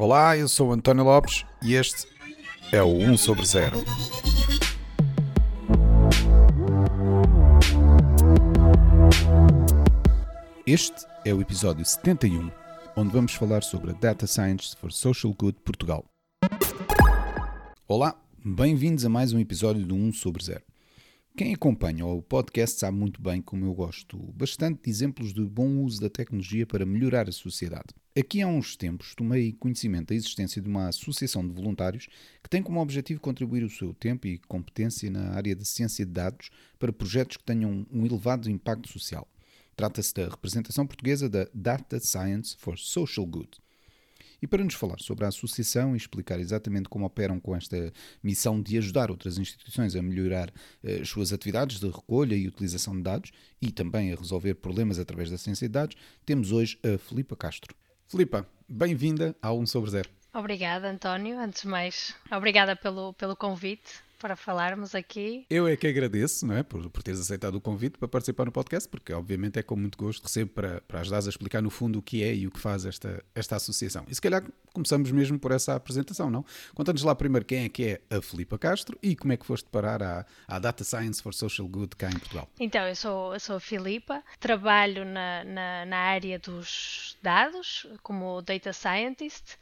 Olá, eu sou António Lopes e este é o 1 sobre 0. Este é o episódio 71, onde vamos falar sobre a Data Science for Social Good Portugal. Olá, bem-vindos a mais um episódio do 1 sobre 0. Quem acompanha o podcast sabe muito bem como eu gosto bastante de exemplos de bom uso da tecnologia para melhorar a sociedade. Aqui há uns tempos tomei conhecimento da existência de uma associação de voluntários que tem como objetivo contribuir o seu tempo e competência na área da ciência de dados para projetos que tenham um elevado impacto social. Trata-se da representação portuguesa da Data Science for Social Good. E para nos falar sobre a associação e explicar exatamente como operam com esta missão de ajudar outras instituições a melhorar eh, as suas atividades de recolha e utilização de dados e também a resolver problemas através da ciência de dados, temos hoje a Filipa Castro. Filipa, bem-vinda ao 1 sobre 0. Obrigada, António. Antes de mais, obrigada pelo, pelo convite para falarmos aqui. Eu é que agradeço, não é, por, por teres aceitado o convite para participar no podcast, porque obviamente é com muito gosto recebo para, para ajudar a explicar no fundo o que é e o que faz esta, esta associação. E se calhar começamos mesmo por essa apresentação, não? Conta-nos lá primeiro quem é que é a Filipa Castro e como é que foste parar à, à Data Science for Social Good cá em Portugal. Então, eu sou, eu sou a Filipa, trabalho na, na, na área dos dados como Data Scientist.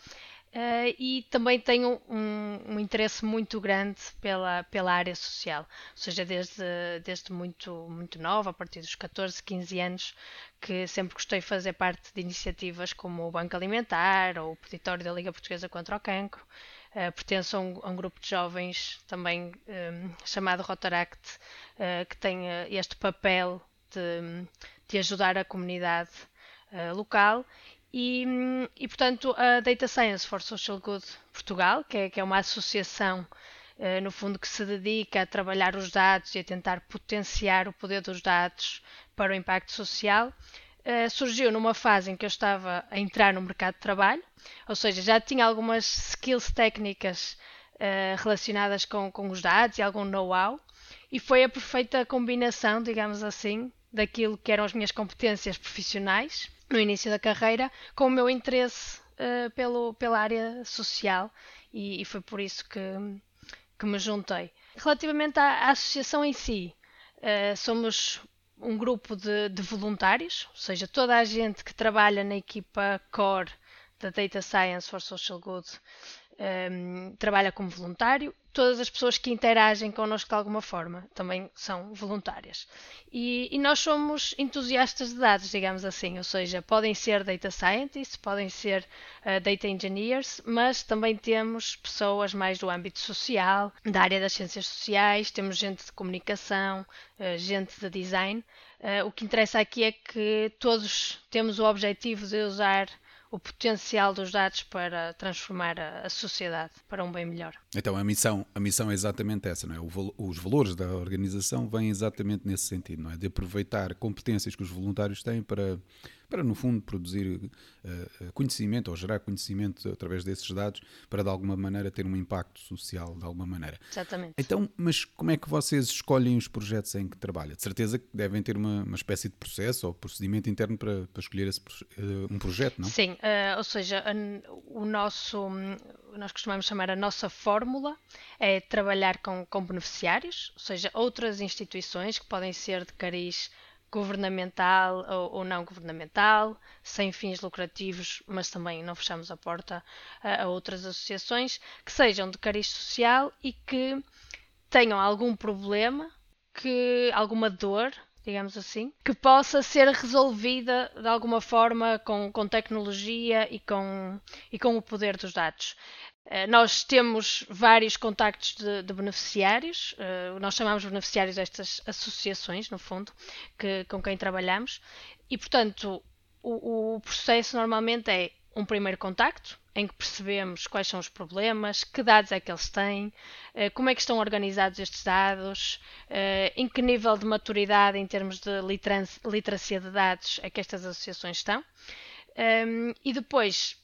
Uh, e também tenho um, um, interesse muito grande pela, pela área social, ou seja, desde, desde muito, muito nova, a partir dos 14, 15 anos, que sempre gostei de fazer parte de iniciativas como o Banco Alimentar ou o Peditório da Liga Portuguesa contra o Cancro. Uh, pertenço a um, a um, grupo de jovens também um, eh, chamado Rotaract, uh, que tem este papel de, de ajudar a comunidade local e, e, portanto, a Data Science for Social Good Portugal, que é, que é uma associação, eh, no fundo, que se dedica a trabalhar os dados e a tentar potenciar o poder dos dados para o impacto social, eh, surgiu numa fase em que eu estava a entrar no mercado de trabalho, ou seja, já tinha algumas skills técnicas eh, relacionadas com, com os dados e algum know-how, e foi a perfeita combinação, digamos assim, daquilo que eram as minhas competências profissionais no início da carreira com o meu interesse uh, pelo, pela área social e, e, foi por isso que, que me juntei. Relativamente à, à associação em si, uh, somos um grupo de, de, voluntários, ou seja, toda a gente que trabalha na equipa core da Data Science for Social Good um, trabalha como voluntário. Todas as pessoas que interagem connosco de alguma forma também são voluntárias. E, e, nós somos entusiastas de dados, digamos assim, ou seja, podem ser data scientists, podem ser uh, data engineers, mas também temos pessoas mais do âmbito social, da área das ciências sociais, temos gente de comunicação, uh, gente de design. Uh, o que interessa aqui é que todos temos o objetivo de usar o potencial dos dados para transformar a, sociedade para um bem melhor. Então a missão, a missão é exatamente essa, não é? O, os valores da organização vêm exatamente nesse sentido, não é? De aproveitar competências que os voluntários têm para para, no fundo, produzir uh, conhecimento ou gerar conhecimento através desses dados para, de alguma maneira, ter um impacto social, de alguma maneira. Exatamente. Então, mas como é que vocês escolhem os projetos em que trabalham? De certeza que devem ter uma, uma espécie de processo ou procedimento interno para, para escolher esse, uh, um projeto, não? Sim, uh, ou seja, o nosso, nós costumamos chamar a nossa fórmula é trabalhar com, com beneficiários, ou seja, outras instituições que podem ser de cariz governamental ou, ou, não governamental, sem fins lucrativos, mas também não fechamos a porta a, a outras associações que sejam de cariz social e que tenham algum problema, que alguma dor, digamos assim, que possa ser resolvida de alguma forma com, com tecnologia e com, e com o poder dos dados. Eh, nós temos vários contactos de, de beneficiários, uh, nós chamamos beneficiários destas associações, no fundo, que, com quem trabalhamos, e portanto o, o, processo normalmente é um primeiro contacto, em que percebemos quais são os problemas, que dados é que eles têm, uh, como é que estão organizados estes dados, em que nível de maturidade em termos de literacia de dados é que estas associações estão, ehm, e depois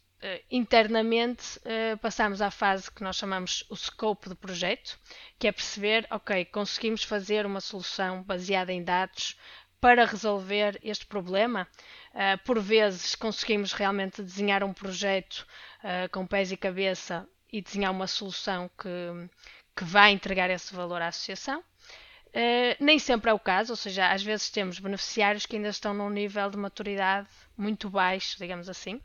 internamente uh, passamos à fase que nós chamamos o scope do projeto, que é perceber, ok, conseguimos fazer uma solução baseada em dados para resolver este problema. Uh, por vezes conseguimos realmente desenhar um projeto com pés e cabeça e desenhar uma solução que, que vai entregar esse valor à associação. Uh, nem sempre é o caso, ou seja, às vezes temos beneficiários que ainda estão num nível de maturidade muito baixo, digamos assim.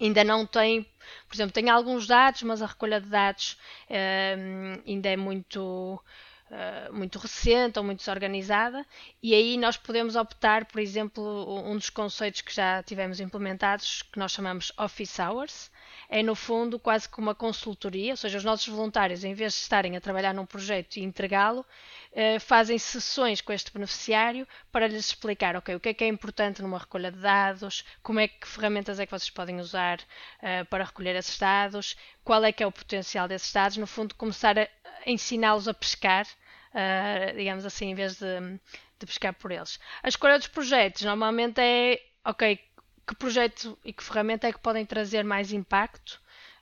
Ainda não têm, por exemplo, têm alguns dados, mas a recolha de dados ainda é muito uh, muito recente ou muito desorganizada, e aí nós podemos optar, por exemplo, um dos conceitos que já tivemos implementados, que nós chamamos Office Hours, é no fundo quase como uma consultoria, ou seja, os nossos voluntários, em vez de estarem a trabalhar num projeto e entregá-lo, eh, fazem sessões com este beneficiário para lhes explicar, ok, o que é que é importante numa recolha de dados, como é que ferramentas é que vocês podem usar uh, para recolher esses dados, qual é que é o potencial desses dados, no fundo começar a ensiná-los a pescar, uh, digamos assim, em vez de, de pescar por eles. A escolha dos projetos normalmente é, ok, que projeto e que ferramenta é que podem trazer mais impacto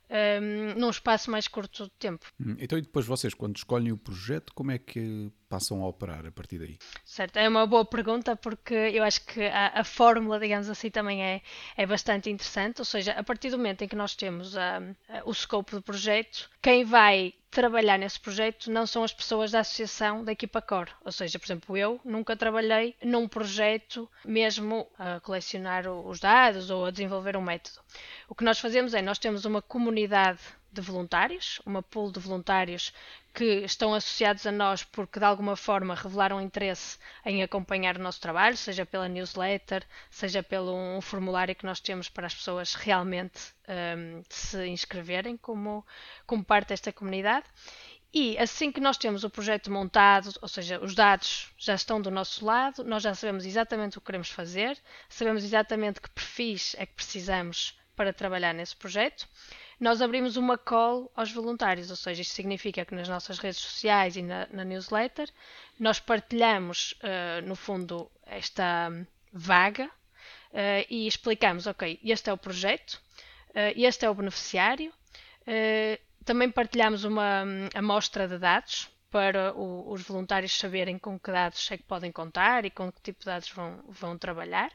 um, num espaço mais curto de tempo. Hum, então, e depois vocês, quando escolhem o projeto, como é que passam a operar a partir daí? Certo, é uma boa pergunta porque eu acho que a, a fórmula, digamos assim, também é, é bastante interessante. Ou seja, a partir do momento em que nós temos a, a, o escopo do projeto, quem vai trabalhar nesse projeto não são as pessoas da associação da equipa core. Ou seja, por exemplo, eu nunca trabalhei num projeto mesmo a colecionar os dados ou a desenvolver um método. O que nós fazemos é, nós temos uma comunidade de voluntários, uma pool de voluntários que estão associados a nós porque de alguma forma revelaram interesse em acompanhar o nosso trabalho, seja pela newsletter, seja pelo um formulário que nós temos para as pessoas realmente um, se inscreverem como, como parte desta comunidade. E assim que nós temos o projeto montado, ou seja, os dados já estão do nosso lado, nós já sabemos exatamente o que queremos fazer, sabemos exatamente que perfis é que precisamos para trabalhar nesse projeto nós abrimos uma call aos voluntários, ou seja, isto significa que nas nossas redes sociais e na, na newsletter nós partilhamos, uh, no fundo, esta vaga uh, e explicamos, ok, este é o projeto, uh, este é o beneficiário, também partilhamos uma um, amostra de dados para o, os voluntários saberem com que dados é que podem contar e com que tipo de dados vão, vão trabalhar.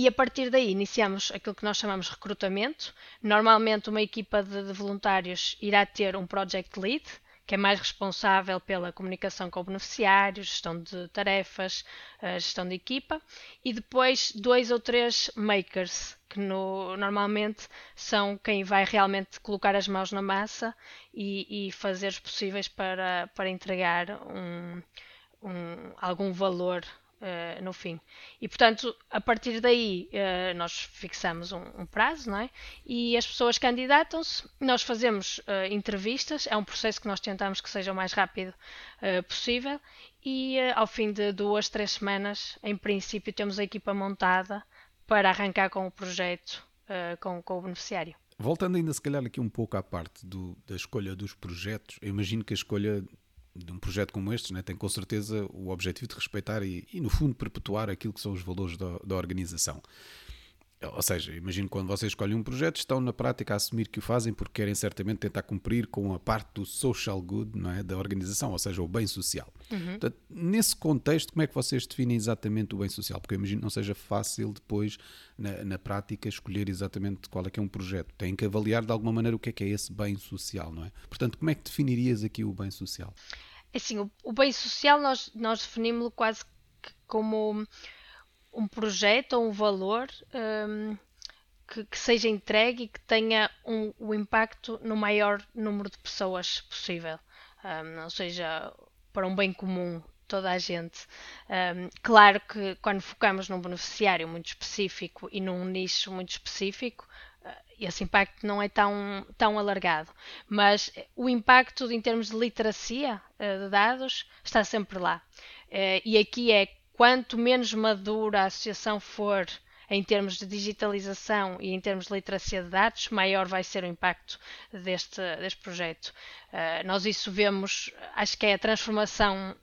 E a partir daí iniciamos aquilo que nós chamamos recrutamento. Normalmente uma equipa de, de voluntários irá ter um project lead, que é mais responsável pela comunicação com o beneficiário, gestão de tarefas, eh, gestão de equipa, e depois dois ou três makers, que no, normalmente são quem vai realmente colocar as mãos na massa e, e fazer os possíveis para, para entregar um, um, algum valor Uh, no fim. E portanto, a partir daí uh, nós fixamos um, um, prazo, não é? E as pessoas candidatam-se, nós fazemos uh, entrevistas, é um processo que nós tentamos que seja o mais rápido possível e ao fim de duas, três semanas, em princípio, temos a equipa montada para arrancar com o projeto com, com o beneficiário. Voltando ainda se calhar aqui um pouco à parte do, da escolha dos projetos, eu imagino que a escolha de um projeto como este né, tem com certeza o objetivo de respeitar e, e, no fundo, perpetuar aquilo que são os valores da, da organização. Ou seja, imagino quando vocês escolhem um projeto, estão na prática a assumir que o fazem porque querem certamente tentar cumprir com a parte do social good não é, da organização, ou seja, o bem social. Uhum. Portanto, nesse contexto, como é que vocês definem exatamente o bem social? Porque eu imagino que não seja fácil depois, na, na prática, escolher exatamente qual é que é um projeto. Têm que avaliar de alguma maneira o que é que é esse bem social, não é? Portanto, como é que definirias aqui o bem social? Assim, o, o bem social nós, nós definimos-lo quase como um projeto ou um valor um, que, que, seja entregue e que tenha um, o impacto no maior número de pessoas possível. Um, ou seja, para um bem comum toda a gente. Um, claro que quando focamos num beneficiário muito específico e num nicho muito específico, esse impacto não é tão, tão alargado. Mas o impacto em termos de literacia uh, de dados está sempre lá. Uh, e aqui é quanto menos madura a associação for em termos de digitalização e em termos de literacia de dados, maior vai ser o impacto deste, deste projeto. Uh, nós isso vemos, acho que é a transformação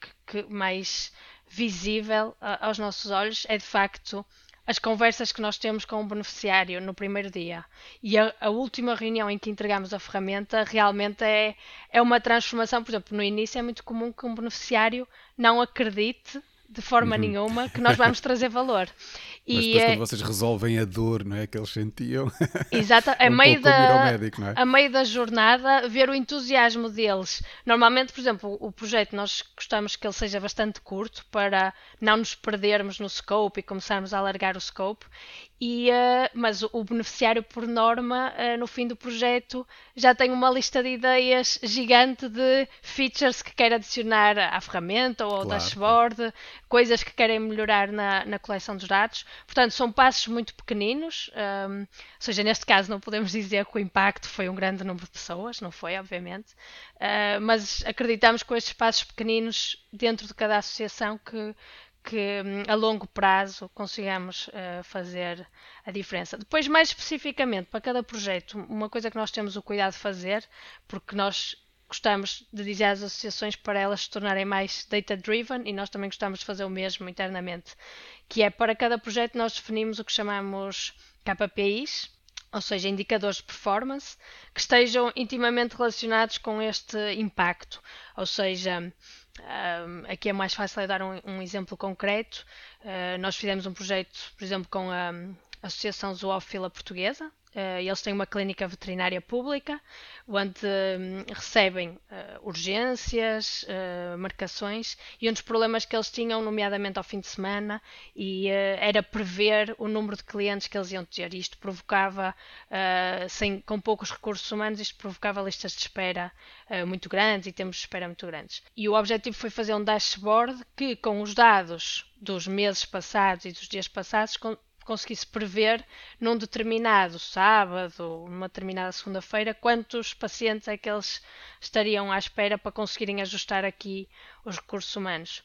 que, que mais visível aos nossos olhos, é de facto as conversas que nós temos com o beneficiário no primeiro dia e a, a, última reunião em que entregamos a ferramenta realmente é, é uma transformação. Por exemplo, no início é muito comum que um beneficiário não acredite de forma uhum. nenhuma que nós vamos trazer valor. Mas depois, é... quando vocês resolvem a dor, não é? Que eles sentiam. Exato, a, um meio da, médico, é? a meio da jornada, ver o entusiasmo deles. Normalmente, por exemplo, o projeto, nós gostamos que ele seja bastante curto para não nos perdermos no scope e começarmos a alargar o scope. E, uh, mas o, beneficiário, por norma, uh, no fim do projeto, já tem uma lista de ideias gigante de features que quer adicionar à ferramenta ou ao claro. dashboard, coisas que querem melhorar na, na coleção dos dados. Portanto, são passos muito pequeninos, um, ou seja, neste caso não podemos dizer que o impacto foi um grande número de pessoas, não foi, obviamente, uh, mas acreditamos com estes passos pequeninos dentro de cada associação que que hum, a longo prazo consigamos uh, fazer a diferença. Depois, mais especificamente, para cada projeto, uma coisa que nós temos o cuidado de fazer, porque nós gostamos de dizer às associações para elas se tornarem mais data-driven e nós também gostamos de fazer o mesmo internamente, que é para cada projeto nós definimos o que chamamos KPIs, ou seja, indicadores de performance, que estejam intimamente relacionados com este impacto. Ou seja, um, aqui é mais fácil dar um, um exemplo concreto. Uh, nós fizemos um projeto, por exemplo, com a Associação Zoófila Portuguesa, Uh, eles têm uma clínica veterinária pública onde um, recebem uh, urgências, uh, marcações e um dos problemas que eles tinham, nomeadamente ao fim de semana, e, era prever o número de clientes que eles iam ter. Isto provocava, sem, com poucos recursos humanos, isto provocava listas de espera muito grandes e tempos de espera muito grandes. E o objetivo foi fazer um dashboard que, com os dados dos meses passados e dos dias passados, conseguisse prever num determinado sábado, numa determinada segunda-feira, quantos pacientes é que eles estariam à espera para conseguirem ajustar aqui os recursos humanos.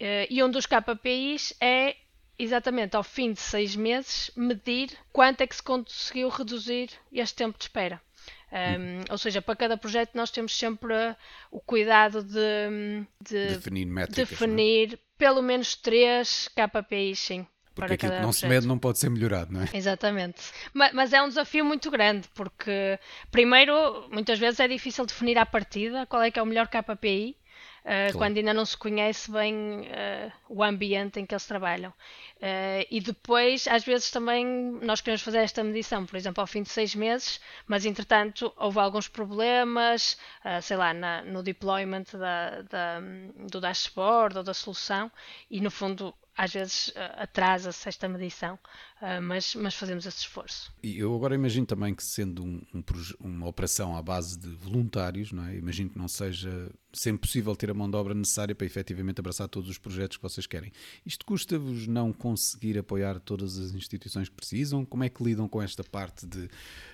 Eh, e um dos KPIs é exatamente ao fim de seis meses medir quanto é que se conseguiu reduzir este tempo de espera. Um, ou seja, para cada projeto nós temos sempre o cuidado de, de definir, métricas, é? definir pelo menos três KPIs, sim. Porque aquilo que não se mede não pode ser melhorado, não é? Exatamente. Mas, mas, é um desafio muito grande, porque, primeiro, muitas vezes é difícil definir à partida qual é que é o melhor KPI, uh, claro. quando ainda não se conhece bem uh, o ambiente em que eles trabalham. Uh, e depois, às vezes também, nós queremos fazer esta medição, por exemplo, ao fim de seis meses, mas entretanto houve alguns problemas, sei lá, na, no deployment da, da, do dashboard ou da solução, e no fundo às vezes uh, atrasa-se esta medição, uh, mas, mas fazemos esse esforço. E eu agora imagino também que sendo um, um, uma operação à base de voluntários, não é? imagino que não seja sempre possível ter a mão de obra necessária para efetivamente abraçar todos os projetos que vocês querem. Isto custa-vos não conseguir apoiar todas as instituições que precisam? Como é que lidam com esta parte de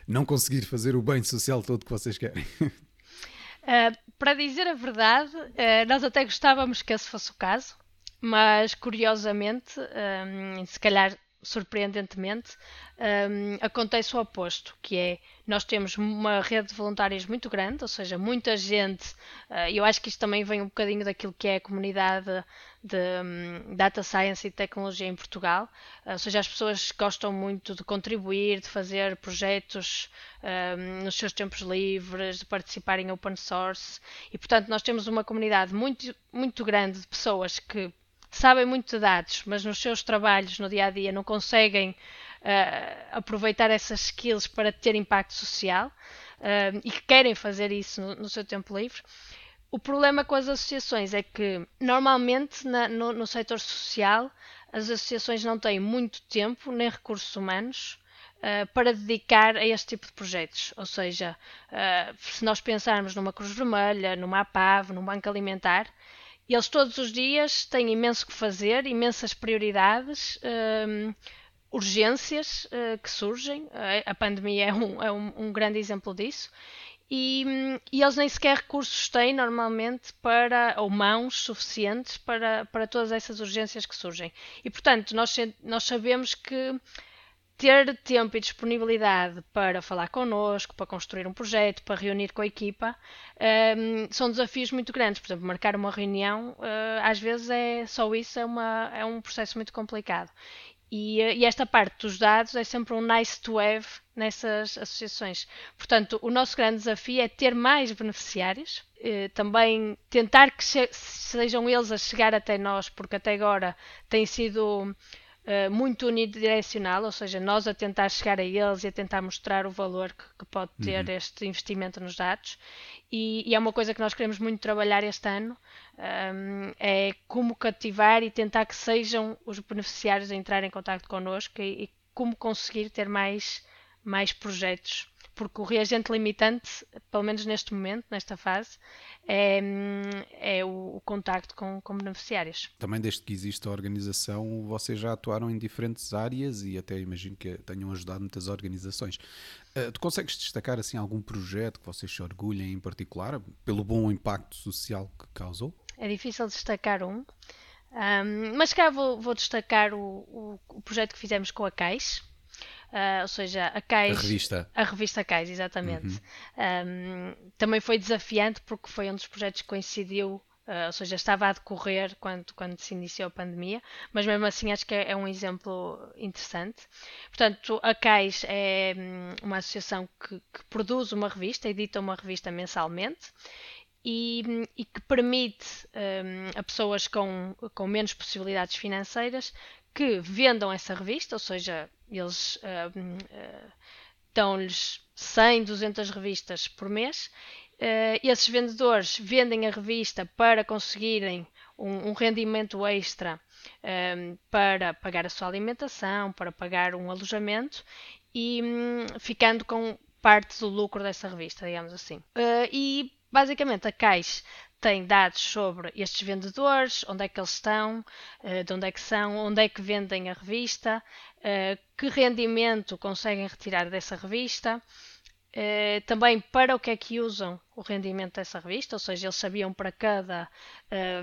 não conseguir fazer o bem social todo que vocês querem? Uh, para dizer a verdade, uh, nós até gostávamos que esse fosse o caso, mas curiosamente, um, se calhar surpreendentemente, um, acontece o oposto, que é nós temos uma rede de voluntários muito grande, ou seja, muita gente, uh, eu acho que isto também vem um bocadinho daquilo que é a comunidade de um, Data Science e Tecnologia em Portugal, uh, ou seja, as pessoas gostam muito de contribuir, de fazer projetos um, nos seus tempos livres, de participar em open source, e portanto nós temos uma comunidade muito, muito grande de pessoas que sabem muito de dados, mas nos seus trabalhos no dia a dia não conseguem uh, aproveitar essas skills para ter impacto social uh, e que querem fazer isso no, no, seu tempo livre. O problema com as associações é que, normalmente, na, no, no setor social, as associações não têm muito tempo nem recursos humanos Uh, para dedicar a este tipo de projetos. Ou seja, se nós pensarmos numa Cruz Vermelha, numa APAV, num banco alimentar, eles todos os dias têm imenso que fazer, imensas prioridades, um, urgências uh, que surgem. A pandemia é um, é um, um grande exemplo disso. E, hum, e, eles nem sequer recursos têm normalmente para, ou mãos suficientes para, para todas essas urgências que surgem. E portanto, nós, nós sabemos que ter tempo e disponibilidade para falar connosco, para construir um projeto, para reunir com a equipa, um, são desafios muito grandes. Por exemplo, marcar uma reunião, uh, às vezes é só isso, é, uma, é um processo muito complicado. E, e, esta parte dos dados é sempre um nice to have nessas associações. Portanto, o nosso grande desafio é ter mais beneficiários, eh, também tentar que sejam eles a chegar até nós, porque até agora tem sido eh, muito unidirecional, ou seja, nós a tentar chegar a eles e a tentar mostrar o valor que, que pode ter uhum. este investimento nos dados. E, e, é uma coisa que nós queremos muito trabalhar este ano, um, ehm, é como cativar e tentar que sejam os beneficiários a entrar em contato connosco e, e como conseguir ter mais, mais projetos porque o reagente limitante, pelo menos neste momento, nesta fase, é, é o, o, contacto com, com, beneficiários. Também desde que existe a organização, vocês já atuaram em diferentes áreas e até imagino que tenham ajudado muitas organizações. Uh, tu consegues destacar assim algum projeto que vocês se orgulhem em particular, pelo bom impacto social que causou? É difícil destacar um, um mas cá vou, vou destacar o, o, o projeto que fizemos com a Caixa Uh, ou seja, a Cais. A revista. A revista Cais, exatamente. Uhum. Um, também foi desafiante porque foi um dos projetos que coincidiu Uh, ou seja, estava a decorrer quando, quando se iniciou a pandemia, mas mesmo assim acho que é, é um exemplo interessante. Portanto, a CAIS é hum, uma associação que, que, produz uma revista, edita uma revista mensalmente e, hum, e que permite um, a pessoas com, com menos possibilidades financeiras que vendam essa revista, ou seja, eles uh, dão-lhes 100, 200 revistas por mês. Uh, esses vendedores vendem a revista para conseguirem um, rendimento extra para pagar a sua alimentação, para pagar um alojamento e um, ficando com parte do lucro dessa revista, digamos assim. Uh, e basicamente a Caixa tem dados sobre estes vendedores, onde é que eles estão, eh, de onde é que são, onde é que vendem a revista, eh, que rendimento conseguem retirar dessa revista, eh, também para o que é que usam o rendimento dessa revista, ou seja, eles sabiam para cada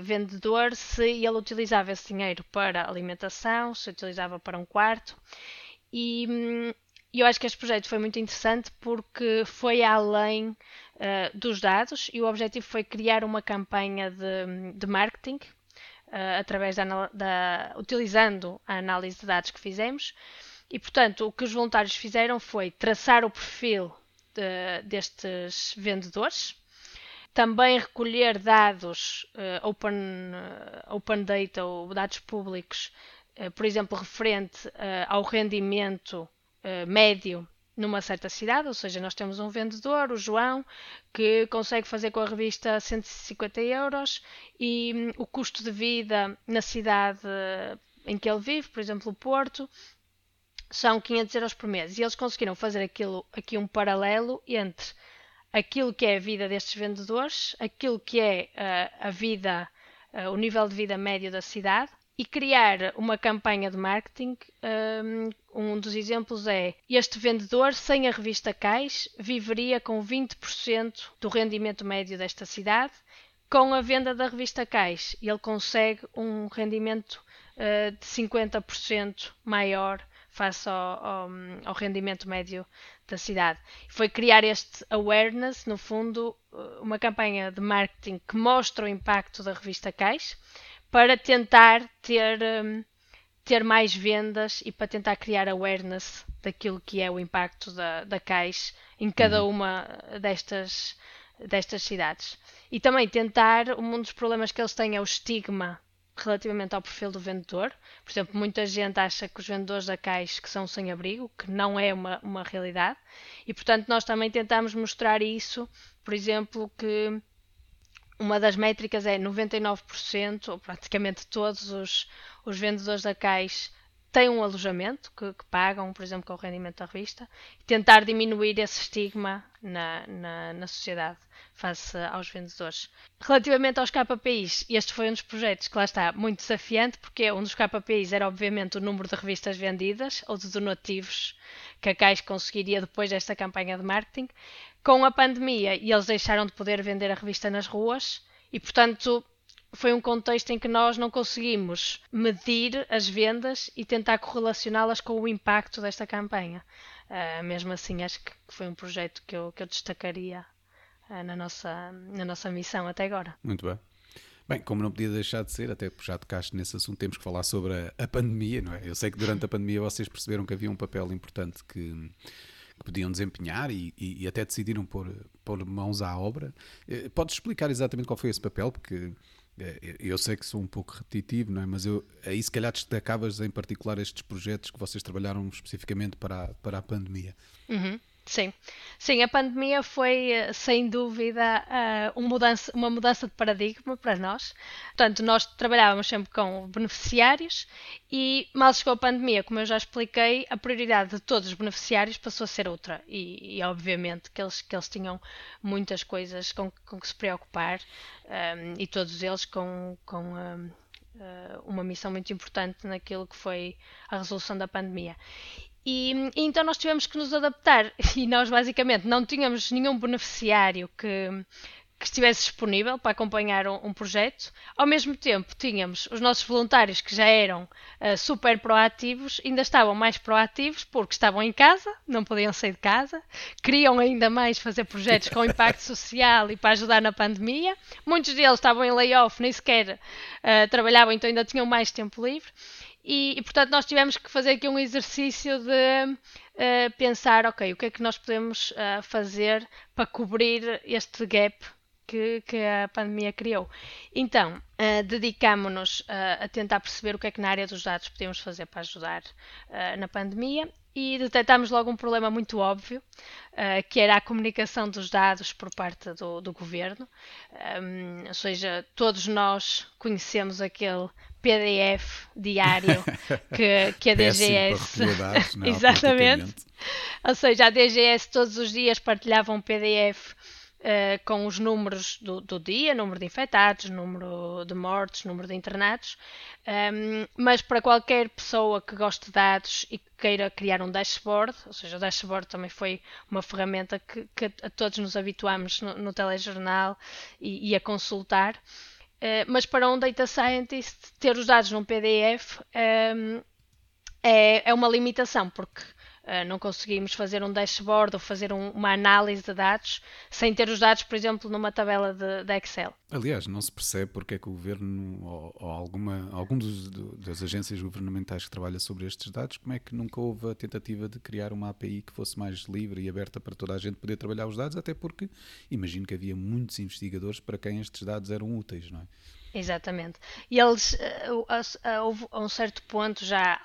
vendedor se ele utilizava esse dinheiro para alimentação, se utilizava para um quarto. E, hum, e eu acho que este projeto foi muito interessante porque foi além uh, dos dados e o objetivo foi criar uma campanha de, de marketing uh, através da, da, utilizando a análise de dados que fizemos. E portanto, o que os voluntários fizeram foi traçar o perfil de, destes vendedores, também recolher dados uh, open, open data ou dados públicos, por exemplo, referente ao rendimento eh, médio numa certa cidade, ou seja, nós temos um vendedor, o João, que consegue fazer com a revista 150 euros e hum, o custo de vida na cidade em que ele vive, por exemplo, o Porto, são 500 euros por mês. E eles conseguiram fazer aquilo, aqui um paralelo entre aquilo que é a vida destes vendedores, aquilo que é uh, a vida, o nível de vida médio da cidade e criar uma campanha de marketing. Um, um dos exemplos é este vendedor, sem a revista Cais, viveria com 20% do rendimento médio desta cidade. Com a venda da revista Cais, ele consegue um rendimento uh, de 50% maior face ao, ao, ao, rendimento médio da cidade. Foi criar este awareness, no fundo, uma campanha de marketing que mostra o impacto da revista Cais para tentar ter, um, ter mais vendas e para tentar criar awareness daquilo que é o impacto da, da caixa em cada uhum. uma destas, destas cidades. E também tentar, um dos problemas que eles têm é o estigma relativamente ao perfil do vendedor. Por exemplo, muita gente acha que os vendedores da Caixa que são sem abrigo, que não é uma, uma realidade. E, portanto, nós também tentamos mostrar isso, por exemplo, que uma das métricas é 99%, ou praticamente todos os, os vendedores da Caixa têm um alojamento que, que, pagam, por exemplo, com o rendimento da revista, e tentar diminuir esse estigma na, na, na, sociedade face aos vendedores. Relativamente aos KPIs, este foi um dos projetos que lá está muito desafiante, porque um dos KPIs era obviamente o número de revistas vendidas ou de donativos que a Caixa conseguiria depois desta campanha de marketing, com a pandemia e eles deixaram de poder vender a revista nas ruas e, portanto, foi um contexto em que nós não conseguimos medir as vendas e tentar correlacioná-las com o impacto desta campanha. Uh, mesmo assim, acho que foi um projeto que eu, que eu destacaria uh, na, nossa, na nossa missão até agora. Muito bem. Bem, como não podia deixar de ser, até já tocaste nesse assunto, temos que falar sobre a, a pandemia, não é? Eu sei que durante a pandemia vocês perceberam que havia um papel importante que, que podiam desempenhar e, e, e, até decidiram pôr, pôr mãos à obra. Eh, podes explicar exatamente qual foi esse papel? Porque eh, eu sei que sou um pouco repetitivo, não é? Mas eu, aí se calhar destacavas em particular estes projetos que vocês trabalharam especificamente para a, para a pandemia. Uhum. Sim, sim, a pandemia foi eh, sem dúvida eh, uma mudança, uma mudança de paradigma para nós. Portanto, nós trabalhávamos sempre com beneficiários e mal chegou a pandemia, como eu já expliquei, a prioridade de todos os beneficiários passou a ser outra. E, e obviamente que eles, que eles tinham muitas coisas com, com que se preocupar um, ehm, e todos eles com, com um, ehm, eh, uma missão muito importante naquilo que foi a resolução da pandemia. E, e, então nós tivemos que nos adaptar e nós basicamente não tínhamos nenhum beneficiário que, que estivesse disponível para acompanhar um, um, projeto. Ao mesmo tempo, tínhamos os nossos voluntários que já eram uh, super proativos, ainda estavam mais proativos porque estavam em casa, não podiam sair de casa, queriam ainda mais fazer projetos com impacto social e para ajudar na pandemia. Muitos deles estavam em layoff, nem sequer uh, trabalhavam, então ainda tinham mais tempo livre. E, e, portanto nós tivemos que fazer aqui um exercício de uh, pensar, ok, o que é que nós podemos fazer para cobrir este gap que, que a pandemia criou. Então, uh, dedicámonos uh, a tentar perceber o que é que na área dos dados podemos fazer para ajudar uh, na pandemia e detectámos logo um problema muito óbvio, uh, que era a comunicação dos dados por parte do, do governo. Um, ou seja, todos nós conhecemos aquele PDF diário que, que a DGS. Dados, não, é? Exatamente. Ou seja, a DGS todos os dias partilhava um PDF Uh, com os números do, do, dia, número de infectados, número de mortes, número de internados, um, ehm, mas para qualquer pessoa que goste de dados e que queira criar um dashboard, ou seja, o dashboard também foi uma ferramenta que, que a todos nos habituamos no, no telejornal e, e a consultar, uh, mas para um data scientist ter os dados num PDF um, ehm, é, é uma limitação, porque Uh, não conseguimos fazer um dashboard ou fazer um, uma análise de dados sem ter os dados, por exemplo, numa tabela de, de Excel. Aliás, não se percebe porque é que o governo ou, ou alguma algum dos, das agências governamentais que trabalha sobre estes dados, como é que nunca houve a tentativa de criar uma API que fosse mais livre e aberta para toda a gente poder trabalhar os dados, até porque imagino que havia muitos investigadores para quem estes dados eram úteis, não é? Exatamente. E eles, uh, a um certo ponto, já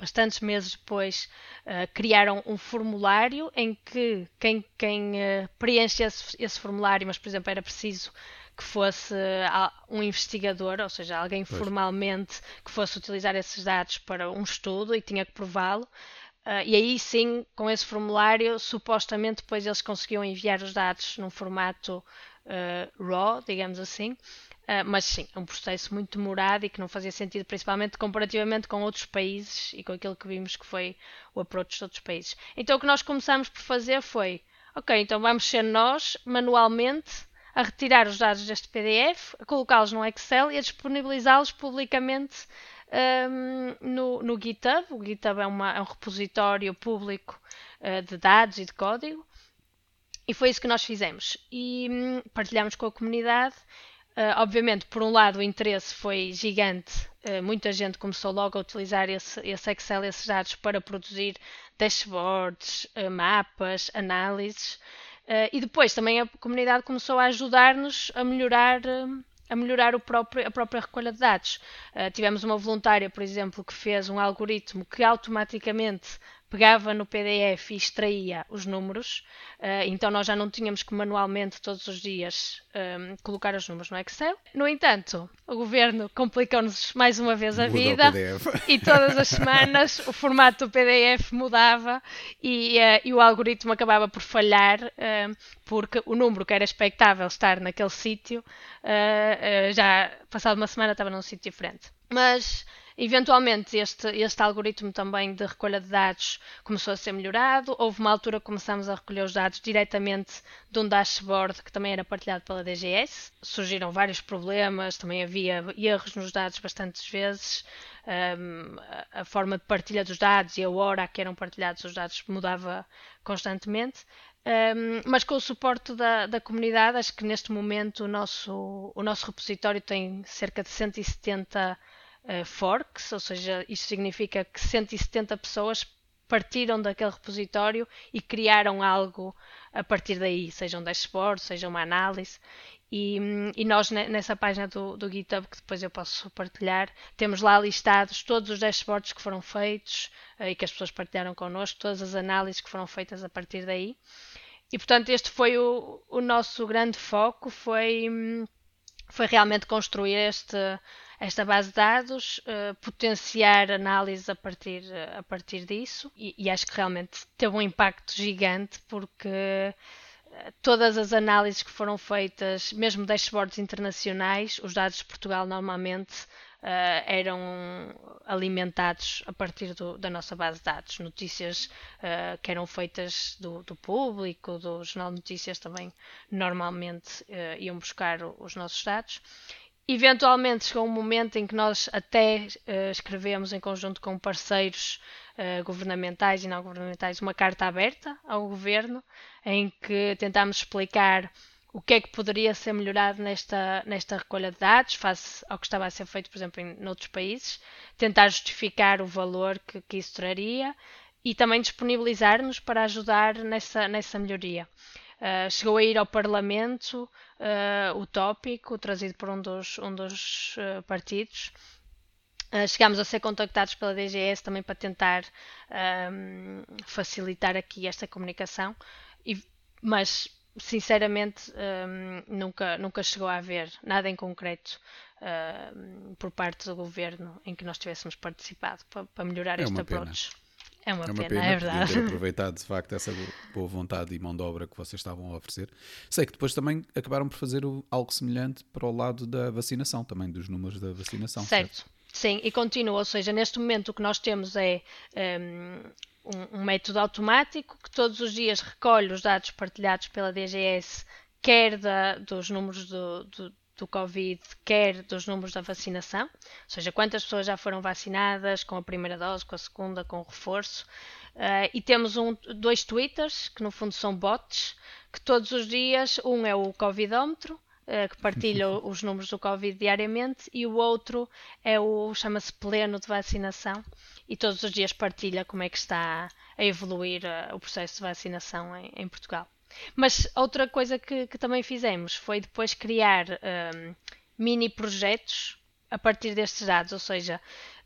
bastantes meses depois, uh, criaram um formulário em que quem, quem uh, preenche esse, esse, formulário, mas por exemplo era preciso que fosse uh, um investigador, ou seja, alguém pois. formalmente que fosse utilizar esses dados para um estudo e tinha que prová-lo. e aí sim, com esse formulário, supostamente depois eles conseguiam enviar os dados num formato RAW, digamos assim, mas sim, é um processo muito demorado e que não fazia sentido, principalmente comparativamente com outros países e com aquilo que vimos que foi o approach de outros países. Então o que nós começamos por fazer foi, ok, então vamos ser nós, manualmente, a retirar os dados deste PDF, a colocá-los no Excel e a disponibilizá-los publicamente um, no, no, GitHub. O GitHub é, uma, é um repositório público uh, de dados e de código. E foi isso que nós fizemos. E hum, partilhamos com a comunidade Uh, obviamente, por um lado, o interesse foi gigante. Uh, muita gente começou logo a utilizar esse, esse Excel, esses dados, para produzir dashboards, uh, mapas, análises. e depois também a comunidade começou a ajudar-nos a melhorar, a melhorar o próprio, a própria recolha de dados. tivemos uma voluntária, por exemplo, que fez um algoritmo que automaticamente pegava no PDF e extraía os números, uh, então nós já não tínhamos que manualmente todos os dias ehm, colocar os números no Excel. No entanto, o governo complicou-nos mais uma vez a Muda vida e todas as semanas o formato do PDF mudava e, uh, e o algoritmo acabava por falhar uh, porque o número que era expectável estar naquele sítio já passado uma semana estava num sítio diferente. Mas Eventualmente, este, este algoritmo também de recolha de dados começou a ser melhorado. Houve uma altura que começámos a recolher os dados diretamente de um dashboard que também era partilhado pela DGS. Surgiram vários problemas, também havia erros nos dados bastantes vezes. Um, a forma de partilha dos dados e a hora a que eram partilhados os dados mudava constantemente. Um, mas com o suporte da, da comunidade, acho que neste momento o nosso, o nosso repositório tem cerca de 170 uh, forks, ou seja, isso significa que 170 pessoas partiram daquele repositório e criaram algo a partir daí, seja um dashboard, seja uma análise. E, e nós nessa página do, do, GitHub, que depois eu posso partilhar, temos lá listados todos os dashboards que foram feitos uh, e que as pessoas partilharam connosco, todas as análises que foram feitas a partir daí. E portanto este foi o, o nosso grande foco, foi, foi realmente construir este, esta base de dados, uh, potenciar análises a partir, a partir disso e, e, acho que realmente teve um impacto gigante porque eh, todas as análises que foram feitas, mesmo dashboards internacionais, os dados de Portugal normalmente uh, eram alimentados a partir do, da nossa base de dados. Notícias uh, que eram feitas do, do, público, do Jornal de Notícias também normalmente uh, iam buscar os nossos dados. Eventualmente chegou um momento em que nós até uh, escrevemos em conjunto com parceiros uh, governamentais e não governamentais uma carta aberta ao governo em que tentámos explicar o que é que poderia ser melhorado nesta, nesta recolha de dados face ao que estava a ser feito, por exemplo, em outros países, tentar justificar o valor que, que isso traria e também disponibilizar-nos para ajudar nessa, nessa melhoria. Uh, chegou a ir ao Parlamento uh, o tópico, trazido por um dos, um dos uh, partidos. chegámos a ser contactados pela DGS também para tentar facilitar aqui esta comunicação, e, mas sinceramente um, nunca, nunca chegou a haver nada em concreto uh, por parte do governo em que nós tivéssemos participado para, para melhorar é este approach. Pena. É uma, é uma pena, pena, é verdade. ter aproveitado de facto essa boa vontade e mão de obra que vocês estavam a oferecer. Sei que depois também acabaram por fazer algo semelhante para o lado da vacinação, também dos números da vacinação. Certo. certo? Sim, e continua, ou seja, neste momento o que nós temos é um, um, método automático que todos os dias recolhe os dados partilhados pela DGS, quer da, dos números do, do do Covid, quer dos números da vacinação, ou seja, quantas pessoas já foram vacinadas com a primeira dose, com a segunda, com o reforço. Uh, e temos um, dois twitters, que no fundo são bots, que todos os dias, um é o Covidómetro, uh, que partilha os números do Covid diariamente, e o outro é o, chama-se Pleno de Vacinação, e todos os dias partilha como é que está a evoluir uh, o processo de vacinação em, em Portugal. Mas outra coisa que, que também fizemos foi depois criar um, mini projetos a partir destes dados, ou seja,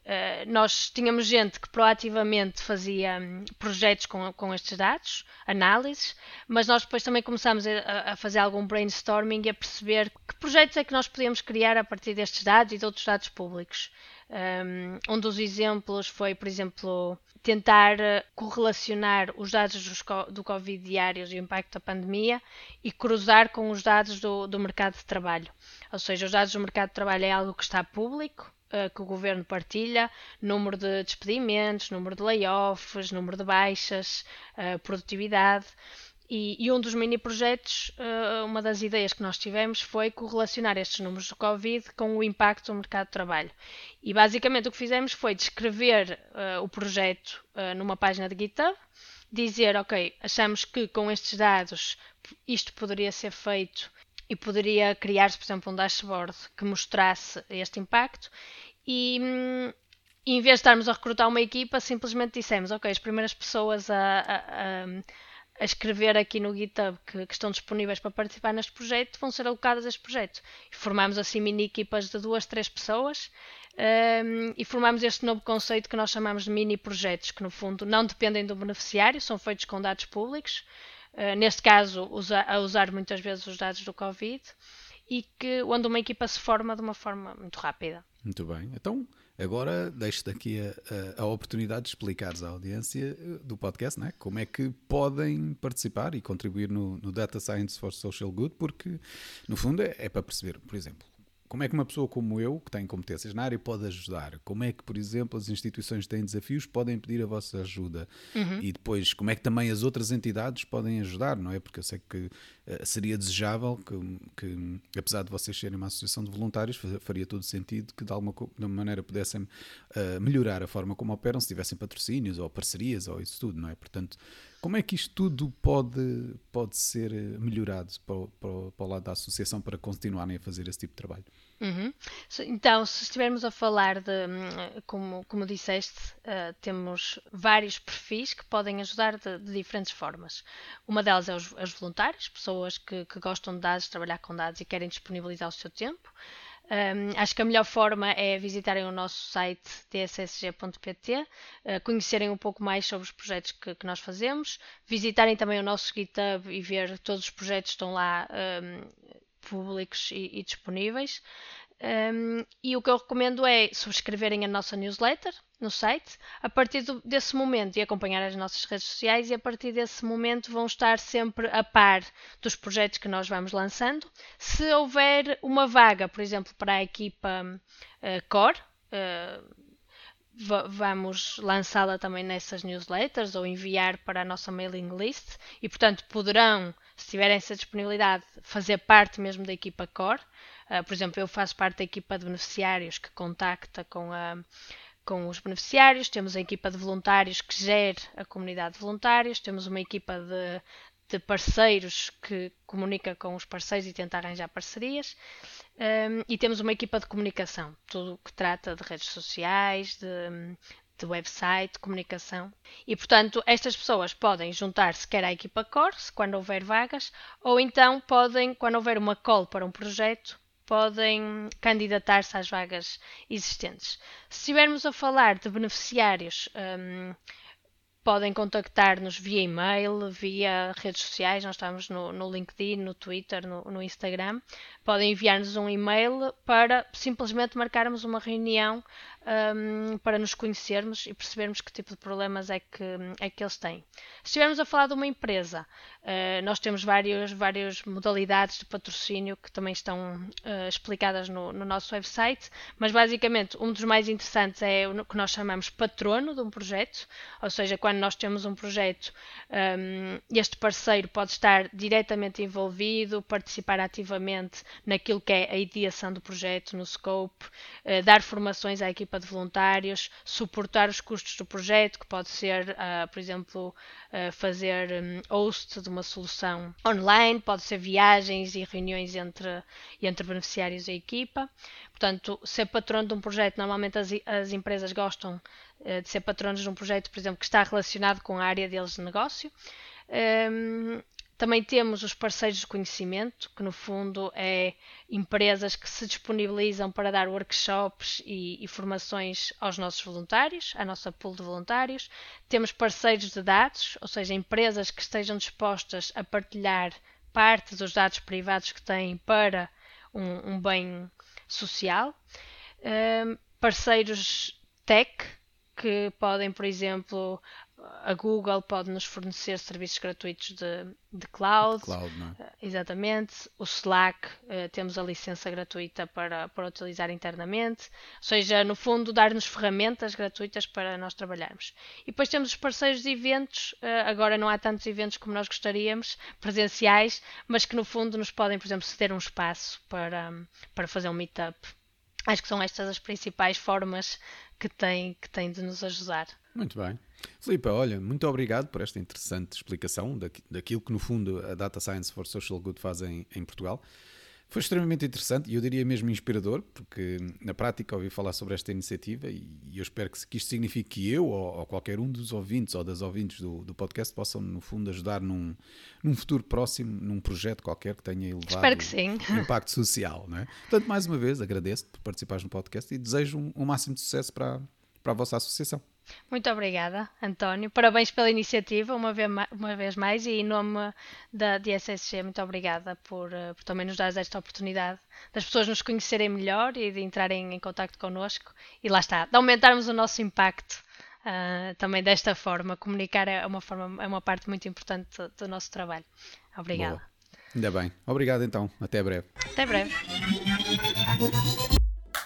Uh, nós tínhamos gente que proativamente fazia um, projetos com, com estes dados, análises, mas nós depois também começámos a, a, fazer algum brainstorming e a perceber que projetos é que nós podíamos criar a partir destes dados e de outros dados públicos. Um, dos exemplos foi, por exemplo, tentar eh, correlacionar os dados do Covid diários e o impacto da pandemia e cruzar com os dados do, do mercado de trabalho. Ou seja, os dados do mercado de trabalho é algo que está público, eh, que o governo partilha, número de despedimentos, número de layoffs, número de baixas, uh, produtividade. E, e, um dos mini projetos, uh, uma das ideias que nós tivemos foi correlacionar estes números do Covid com o impacto do mercado de trabalho. E basicamente o que fizemos foi descrever uh, o projeto uh, numa página de GitHub, dizer, ok, achamos que com estes dados isto poderia ser feito e poderia criar-se, por exemplo, um dashboard que mostrasse este impacto e, hum, em vez de estarmos a recrutar uma equipa, simplesmente dissemos, ok, as primeiras pessoas a, a a escrever aqui no GitHub que, que, estão disponíveis para participar neste projeto vão ser alocadas a este projeto. E formamos assim mini equipas de duas, três pessoas um, e formamos este novo conceito que nós chamamos de mini projetos, que no fundo não dependem do beneficiário, são feitos com dados públicos, uh, neste caso usa, a usar muitas vezes os dados do Covid, e que onde uma equipa se forma de uma forma muito rápida. Muito bem. Então, Agora deixo-te aqui a, a, a, oportunidade de explicares à audiência eh, do podcast né, como é que podem participar e contribuir no, no Data Science for Social Good, porque no fundo é, é para perceber, por exemplo, como é que uma pessoa como eu, que tem competências na área, pode ajudar? Como é que, por exemplo, as instituições que têm desafios podem pedir a vossa ajuda? Uhum. E depois, como é que também as outras entidades podem ajudar, não é? Porque eu sei que seria desejável que, que, apesar de vocês serem uma associação de voluntários, faria todo sentido que de alguma, de alguma maneira pudessem uh, melhorar a forma como operam se tivessem patrocínios ou parcerias ou isso tudo, não é? Portanto, Como é que isto tudo pode, pode ser melhorado para, para, para o lado da associação para continuarem a fazer esse tipo de trabalho? Uhum. Então, se estivermos a falar de, como, como disseste, uh, temos vários perfis que podem ajudar de, de diferentes formas. Uma delas é os, os voluntários, pessoas que, que, gostam de dados, trabalhar com dados e querem disponibilizar o seu tempo. Um, acho que a melhor forma é visitarem o nosso site tssg.pt, uh, ah, conhecerem um pouco mais sobre os projetos que, que, nós fazemos, visitarem também o nosso GitHub e ver todos os projetos que estão lá um, públicos e, e disponíveis. Um, e o que eu recomendo é subscreverem a nossa newsletter no site, a partir do, desse momento e acompanhar as nossas redes sociais e a partir desse momento vão estar sempre a par dos projetos que nós vamos lançando. Se houver uma vaga, por exemplo, para a equipa uh, Core, uh, vamos lançá-la também nessas newsletters ou enviar para a nossa mailing list e, portanto, poderão, se tiverem essa disponibilidade, fazer parte mesmo da equipa core. Uh, por exemplo, eu faço parte da equipa de beneficiários que contacta com, a, com os beneficiários, temos a equipa de voluntários que gera a comunidade de voluntários, temos uma equipa de, de parceiros que comunica com os parceiros e tenta arranjar parcerias. Um, e temos uma equipa de comunicação, tudo que trata de redes sociais, de, de website, comunicação. E, portanto, estas pessoas podem juntar-se quer à equipa core, quando houver vagas, ou então podem, quando houver uma call para um projeto, podem candidatar-se às vagas existentes. Se estivermos a falar de beneficiários, um, podem contactar-nos via e-mail, via redes sociais, nós estamos no, no LinkedIn, no Twitter, no, no Instagram. Podem enviar-nos um e-mail para simplesmente marcarmos uma reunião um, para nos conhecermos e percebermos que tipo de problemas é que, é que eles têm. Se estivermos a falar de uma empresa, uh, nós temos vários, várias modalidades de patrocínio que também estão uh, explicadas no, no, nosso website, mas basicamente um dos mais interessantes é o que nós chamamos patrono de um projeto, ou seja, quando nós temos um projeto, um, este parceiro pode estar diretamente envolvido, participar ativamente naquilo que é a ideação do projeto, no scope, uh, dar formações à equipa equipa de voluntários, suportar os custos do projeto, que pode ser, uh, por exemplo, uh, fazer um, host de uma solução online, pode ser viagens e reuniões entre, entre beneficiários e equipa. Portanto, ser patrono de um projeto, normalmente as, as empresas gostam uh, de ser patronos de um projeto, por exemplo, que está relacionado com a área deles de negócio. Um, também temos os parceiros de conhecimento, que no fundo é empresas que se disponibilizam para dar workshops e, e, formações aos nossos voluntários, à nossa pool de voluntários. Temos parceiros de dados, ou seja, empresas que estejam dispostas a partilhar parte dos dados privados que têm para um, um bem social. Um, parceiros tech, que podem, por exemplo, a Google pode nos fornecer serviços gratuitos de, de cloud. cloud é? Eh, exatamente. O Slack, uh, temos a licença gratuita para, para utilizar internamente. Ou seja, no fundo, dar-nos ferramentas gratuitas para nós trabalharmos. E depois temos os parceiros de eventos. Uh, agora não há tantos eventos como nós gostaríamos, presenciais, mas que no fundo nos podem, por exemplo, ceder um espaço para, para fazer um meetup. Acho que são estas as principais formas que têm, que têm de nos ajudar. Muito bem. Filipe, olha, muito obrigado por esta interessante explicação daquilo que, no fundo, a Data Science for Social Good faz em, em Portugal. Foi extremamente interessante e eu diria mesmo inspirador, porque na prática ouvi falar sobre esta iniciativa e eu espero que, que isto signifique que eu ou, ou, qualquer um dos ouvintes ou das ouvintes do, do podcast possam, no fundo, ajudar num, num futuro próximo, num projeto qualquer que tenha elevado impacto social. Não é? Portanto, mais uma vez, agradeço-te por participares no podcast e desejo um, um máximo de sucesso para, para a vossa associação. Muito obrigada, António. Parabéns pela iniciativa, uma vez, uma vez mais, e em nome da DSSG, muito obrigada por, eh, por também nos dar esta oportunidade das pessoas nos conhecerem melhor e de entrarem em contato connosco. E lá está, de aumentarmos o nosso impacto uh, também desta forma. Comunicar é uma, forma, é uma parte muito importante do, do nosso trabalho. Obrigada. Boa. Ainda bem. Obrigado então. Até breve. Até breve.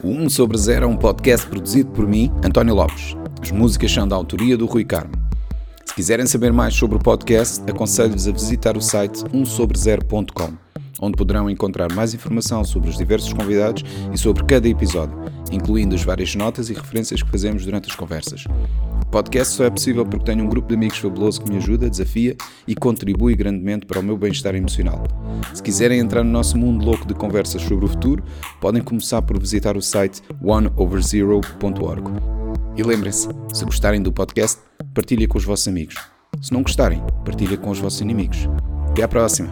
O 1 sobre 0 é um podcast produzido por mim, António Lopes. As músicas são da autoria do Rui Carmo. Se quiserem saber mais sobre o podcast, aconselho-vos a visitar o site 1sobre0.com, onde poderão encontrar mais informação sobre os diversos convidados e sobre cada episódio, incluindo as várias notas e referências que fazemos durante as conversas. O podcast só é possível porque tenho um grupo de amigos fabuloso que me ajuda, desafia e contribui grandemente para o meu bem-estar emocional. Se quiserem entrar no nosso mundo louco de conversas sobre o futuro, podem começar por visitar o site oneoverzero.org. E lembrem-se, se gostarem do podcast, partilhem com os vossos amigos. Se não gostarem, partilhem com os vossos inimigos. Até à próxima!